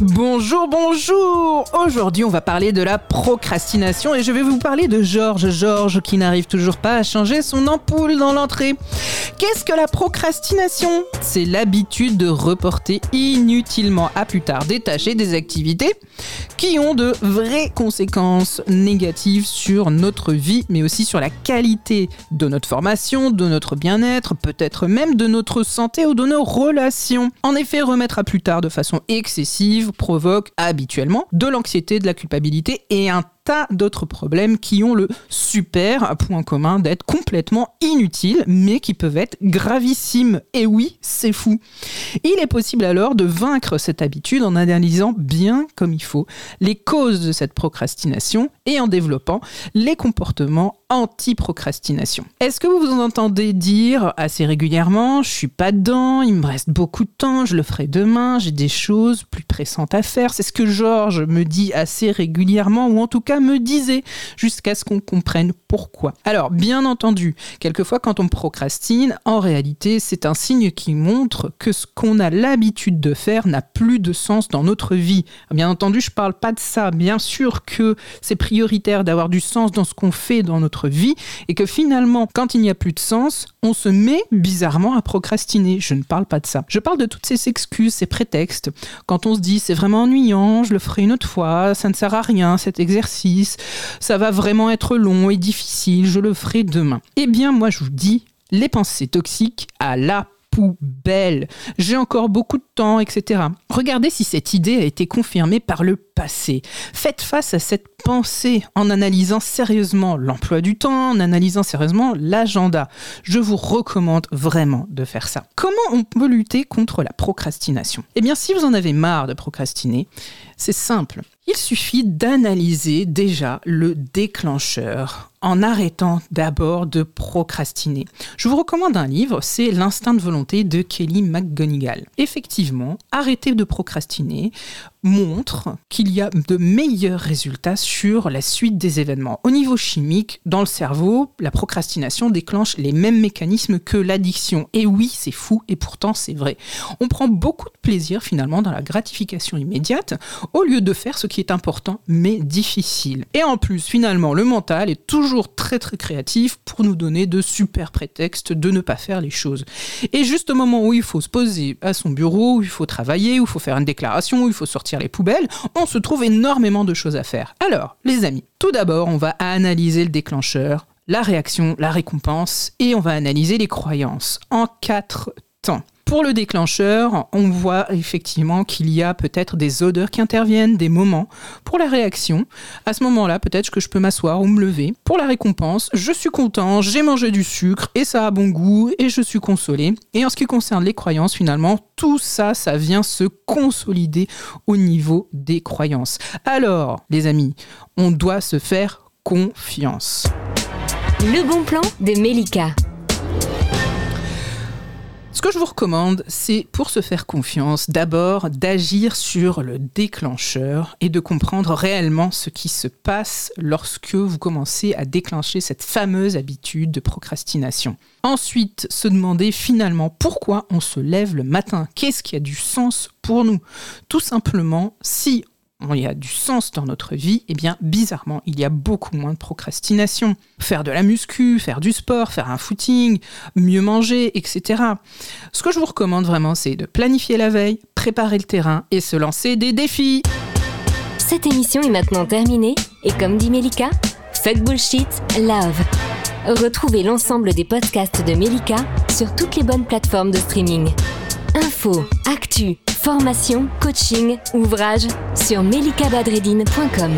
Bonjour, bonjour Aujourd'hui, on va parler de la procrastination et je vais vous parler de Georges. Georges qui n'arrive toujours pas à changer son ampoule dans l'entrée. Qu'est-ce que la procrastination? C'est l'habitude de reporter inutilement à plus tard des tâches des activités qui ont de vraies conséquences négatives sur notre vie, mais aussi sur la qualité de notre formation, de notre bien-être, peut-être même de notre santé ou de nos relations. En effet, remettre à plus tard de façon excessive provoque habituellement de l'anxiété, de la culpabilité et un tas d'autres problèmes qui ont le super point commun d'être complètement inutiles, mais qui peuvent être gravissimes. Et oui, c'est fou. Il est possible alors de vaincre cette habitude en analysant bien comme il faut les causes de cette procrastination et en développant les comportements anti-procrastination. Est-ce que vous vous entendez dire assez régulièrement, je suis pas dedans, il me reste beaucoup de temps, je le ferai demain, j'ai des choses plus pressantes à faire. C'est ce que Georges me dit assez régulièrement, ou en tout cas me disait, jusqu'à ce qu'on comprenne pourquoi. Alors, bien entendu, quelquefois quand on procrastine, en réalité, c'est un signe qui montre que ce qu'on a l'habitude de faire n'a plus de sens dans notre vie. Bien entendu, je parle pas de ça. Bien sûr que c'est prioritaire d'avoir du sens dans ce qu'on fait dans notre vie et que finalement, quand il n'y a plus de sens, on se met bizarrement à procrastiner. Je ne parle pas de ça. Je parle de toutes ces excuses, ces prétextes. Quand on se dit c'est vraiment ennuyant, je le ferai une autre fois, ça ne sert à rien cet exercice ça va vraiment être long et difficile, je le ferai demain. Eh bien, moi, je vous dis, les pensées toxiques à la poubelle. J'ai encore beaucoup de temps, etc. Regardez si cette idée a été confirmée par le passé. Faites face à cette pensée en analysant sérieusement l'emploi du temps, en analysant sérieusement l'agenda. Je vous recommande vraiment de faire ça. Comment on peut lutter contre la procrastination? Eh bien, si vous en avez marre de procrastiner, c'est simple. Il suffit d'analyser déjà le déclencheur en arrêtant d'abord de procrastiner. Je vous recommande un livre, c'est L'instinct de volonté de Kelly McGonigal. Effectivement, arrêter de procrastiner montre qu'il y a de meilleurs résultats sur la suite des événements. Au niveau chimique, dans le cerveau, la procrastination déclenche les mêmes mécanismes que l'addiction. Et oui, c'est fou, et pourtant c'est vrai. On prend beaucoup de plaisir finalement dans la gratification immédiate, au lieu de faire ce qui est important mais difficile. Et en plus, finalement, le mental est toujours très très créatif pour nous donner de super prétextes de ne pas faire les choses. Et juste au moment où il faut se poser à son bureau, où il faut travailler, où il faut faire une déclaration, où il faut sortir les poubelles, on se trouve énormément de choses à faire. Alors, les amis, tout d'abord, on va analyser le déclencheur, la réaction, la récompense, et on va analyser les croyances en quatre temps. Pour le déclencheur, on voit effectivement qu'il y a peut-être des odeurs qui interviennent, des moments. Pour la réaction, à ce moment-là, peut-être que je peux m'asseoir ou me lever. Pour la récompense, je suis content, j'ai mangé du sucre et ça a bon goût et je suis consolé. Et en ce qui concerne les croyances, finalement, tout ça, ça vient se consolider au niveau des croyances. Alors, les amis, on doit se faire confiance. Le bon plan de Melika. Que je vous recommande, c'est pour se faire confiance, d'abord d'agir sur le déclencheur et de comprendre réellement ce qui se passe lorsque vous commencez à déclencher cette fameuse habitude de procrastination. Ensuite, se demander finalement pourquoi on se lève le matin, qu'est-ce qui a du sens pour nous? Tout simplement, si il y a du sens dans notre vie, et eh bien bizarrement, il y a beaucoup moins de procrastination. Faire de la muscu, faire du sport, faire un footing, mieux manger, etc. Ce que je vous recommande vraiment, c'est de planifier la veille, préparer le terrain et se lancer des défis. Cette émission est maintenant terminée, et comme dit Melika, fuck bullshit, love. Retrouvez l'ensemble des podcasts de Melika sur toutes les bonnes plateformes de streaming. Info, actu, formation, coaching, ouvrage sur melikabadredine.com.